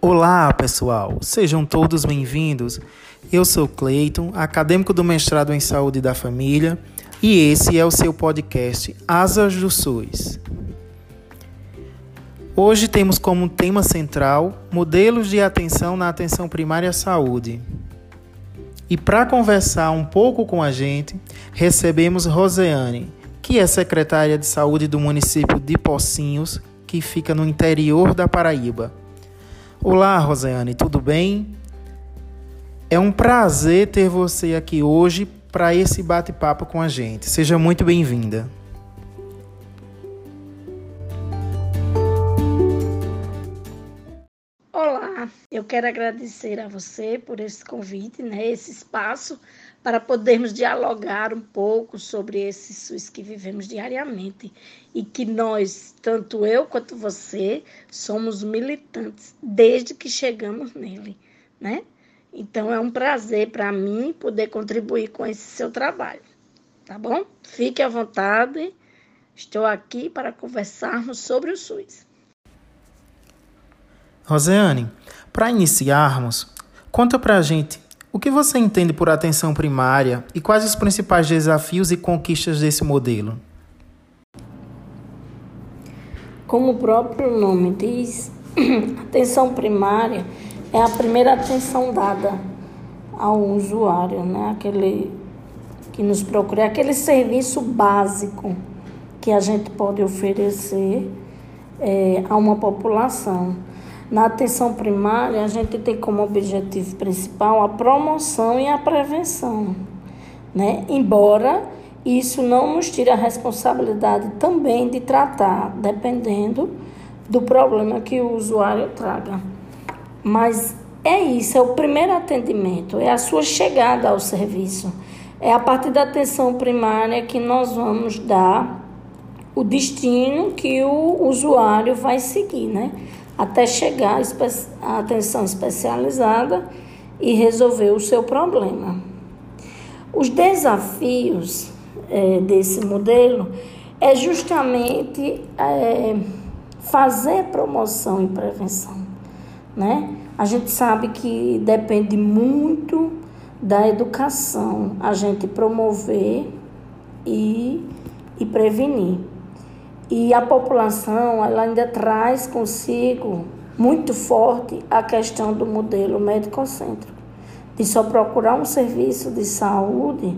Olá, pessoal. Sejam todos bem-vindos. Eu sou Cleiton, acadêmico do mestrado em Saúde da Família, e esse é o seu podcast Asas do SUS. Hoje temos como tema central modelos de atenção na atenção primária à saúde. E para conversar um pouco com a gente, recebemos Roseane, que é secretária de saúde do município de Pocinhos, que fica no interior da Paraíba. Olá, Rosiane, tudo bem? É um prazer ter você aqui hoje para esse bate-papo com a gente. Seja muito bem-vinda. Olá, eu quero agradecer a você por esse convite, né, esse espaço para podermos dialogar um pouco sobre esse SUS que vivemos diariamente e que nós, tanto eu quanto você, somos militantes desde que chegamos nele, né? Então é um prazer para mim poder contribuir com esse seu trabalho, tá bom? Fique à vontade, estou aqui para conversarmos sobre o SUS. Roseane, para iniciarmos, conta para a gente o que você entende por atenção primária e quais os principais desafios e conquistas desse modelo? Como o próprio nome diz, atenção primária é a primeira atenção dada ao usuário, né? Aquele que nos procura, é aquele serviço básico que a gente pode oferecer é, a uma população. Na atenção primária, a gente tem como objetivo principal a promoção e a prevenção, né? Embora isso não nos tire a responsabilidade também de tratar, dependendo do problema que o usuário traga. Mas é isso, é o primeiro atendimento, é a sua chegada ao serviço. É a partir da atenção primária que nós vamos dar o destino que o usuário vai seguir, né? Até chegar à atenção especializada e resolver o seu problema. Os desafios é, desse modelo é justamente é, fazer promoção e prevenção, né? A gente sabe que depende muito da educação, a gente promover e, e prevenir. E a população ela ainda traz consigo muito forte a questão do modelo médico-cêntrico, de só procurar um serviço de saúde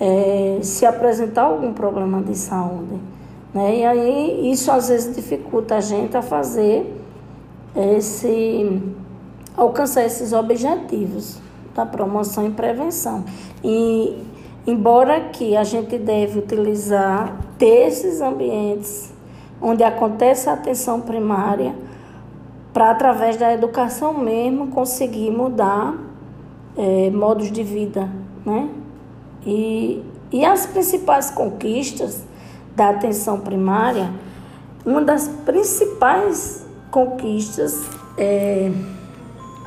é, se apresentar algum problema de saúde. Né? E aí isso às vezes dificulta a gente a fazer esse alcançar esses objetivos da promoção e prevenção. E embora que a gente deve utilizar desses ambientes onde acontece a atenção primária, para através da educação mesmo conseguir mudar é, modos de vida, né? E, e as principais conquistas da atenção primária, uma das principais conquistas é,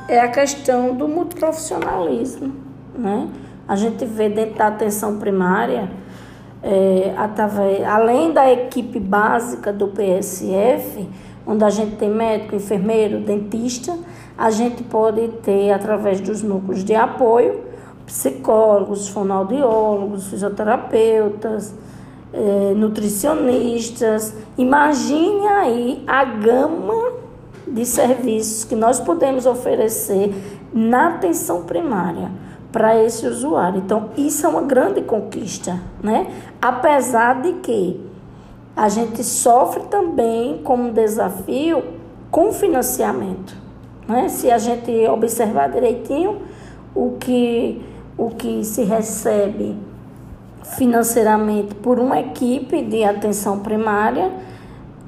é a questão do multiprofissionalismo, né? A gente vê dentro da atenção primária é, através, além da equipe básica do PSF, onde a gente tem médico, enfermeiro, dentista, a gente pode ter, através dos núcleos de apoio, psicólogos, fonoaudiólogos, fisioterapeutas, é, nutricionistas. Imagine aí a gama de serviços que nós podemos oferecer na atenção primária para esse usuário. Então, isso é uma grande conquista, né? Apesar de que a gente sofre também como desafio com financiamento, né? Se a gente observar direitinho o que o que se recebe financeiramente por uma equipe de atenção primária,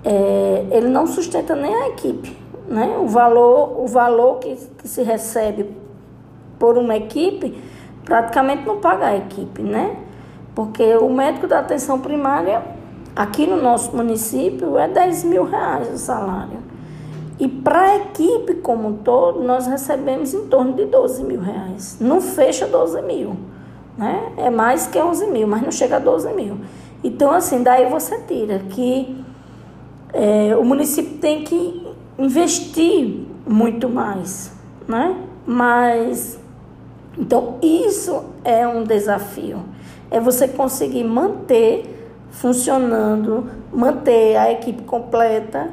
é, ele não sustenta nem a equipe, né? O valor, o valor que, que se recebe por uma equipe, praticamente não paga a equipe, né? Porque o médico da atenção primária, aqui no nosso município, é 10 mil reais o salário. E para a equipe como um todo, nós recebemos em torno de 12 mil reais. Não fecha 12 mil, né? É mais que 11 mil, mas não chega a 12 mil. Então, assim, daí você tira que é, o município tem que investir muito mais, né? Mas então isso é um desafio. É você conseguir manter funcionando, manter a equipe completa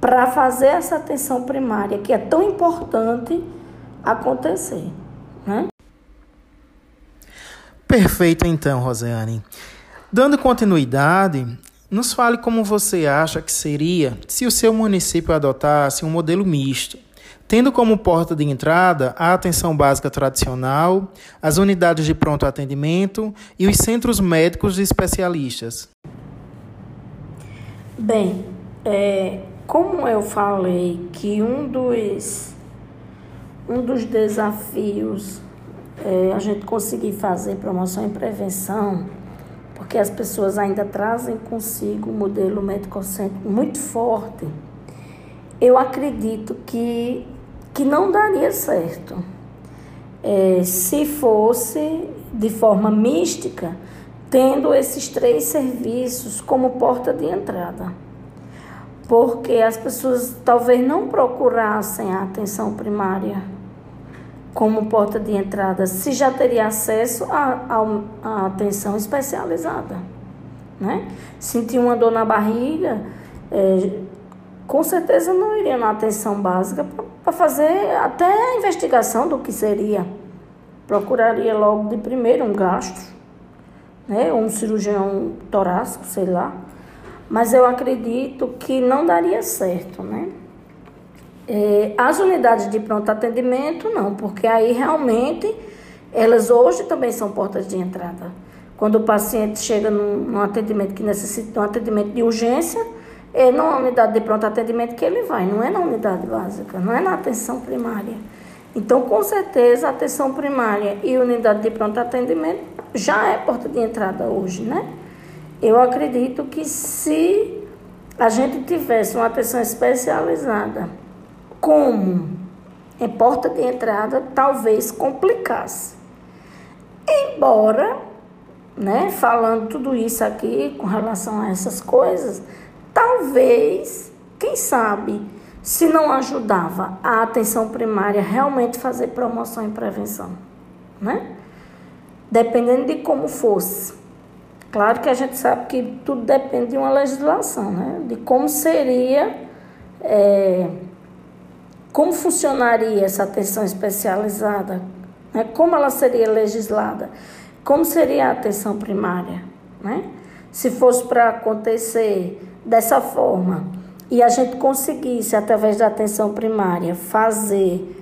para fazer essa atenção primária que é tão importante acontecer, né? Perfeito então, Rosiane. Dando continuidade, nos fale como você acha que seria se o seu município adotasse um modelo misto, tendo como porta de entrada a atenção básica tradicional, as unidades de pronto atendimento e os centros médicos de especialistas. Bem, é, como eu falei que um dos, um dos desafios é a gente conseguir fazer promoção e prevenção porque as pessoas ainda trazem consigo um modelo médico-cêntrico muito forte, eu acredito que, que não daria certo. É, se fosse de forma mística, tendo esses três serviços como porta de entrada. Porque as pessoas talvez não procurassem a atenção primária como porta de entrada, se já teria acesso à atenção especializada. Né? Sentir uma dor na barriga, é, com certeza não iria na atenção básica para fazer até a investigação do que seria. Procuraria logo de primeiro um gastro, né? um cirurgião torácico, sei lá. Mas eu acredito que não daria certo, né? É, as unidades de pronto atendimento, não, porque aí realmente elas hoje também são portas de entrada. Quando o paciente chega num, num atendimento que necessita um atendimento de urgência, é na unidade de pronto atendimento que ele vai, não é na unidade básica, não é na atenção primária. Então, com certeza, a atenção primária e unidade de pronto atendimento já é porta de entrada hoje, né? Eu acredito que se a gente tivesse uma atenção especializada como em porta de entrada talvez complicasse. Embora, né, falando tudo isso aqui com relação a essas coisas, talvez, quem sabe, se não ajudava a atenção primária realmente fazer promoção e prevenção, né? Dependendo de como fosse. Claro que a gente sabe que tudo depende de uma legislação, né? De como seria é, como funcionaria essa atenção especializada? Né? Como ela seria legislada? Como seria a atenção primária? Né? Se fosse para acontecer dessa forma e a gente conseguisse, através da atenção primária, fazer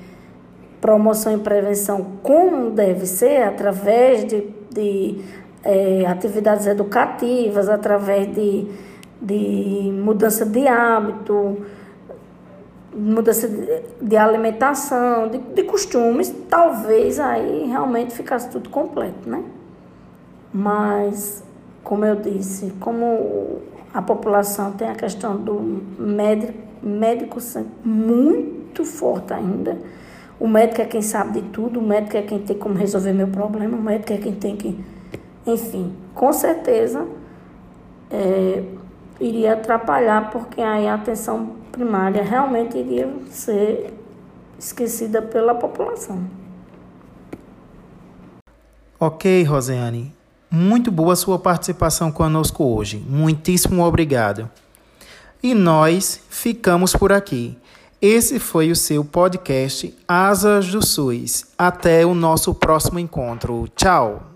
promoção e prevenção como deve ser, através de, de é, atividades educativas, através de, de mudança de hábito, mudança de alimentação, de, de costumes, talvez aí realmente ficasse tudo completo, né? Mas, como eu disse, como a população tem a questão do médico, médico muito forte ainda, o médico é quem sabe de tudo, o médico é quem tem como resolver meu problema, o médico é quem tem que. Enfim, com certeza é, iria atrapalhar, porque aí a atenção primária realmente iria ser esquecida pela população. Ok, Rosiane. Muito boa sua participação conosco hoje. Muitíssimo obrigado. E nós ficamos por aqui. Esse foi o seu podcast Asas do SUS. Até o nosso próximo encontro. Tchau!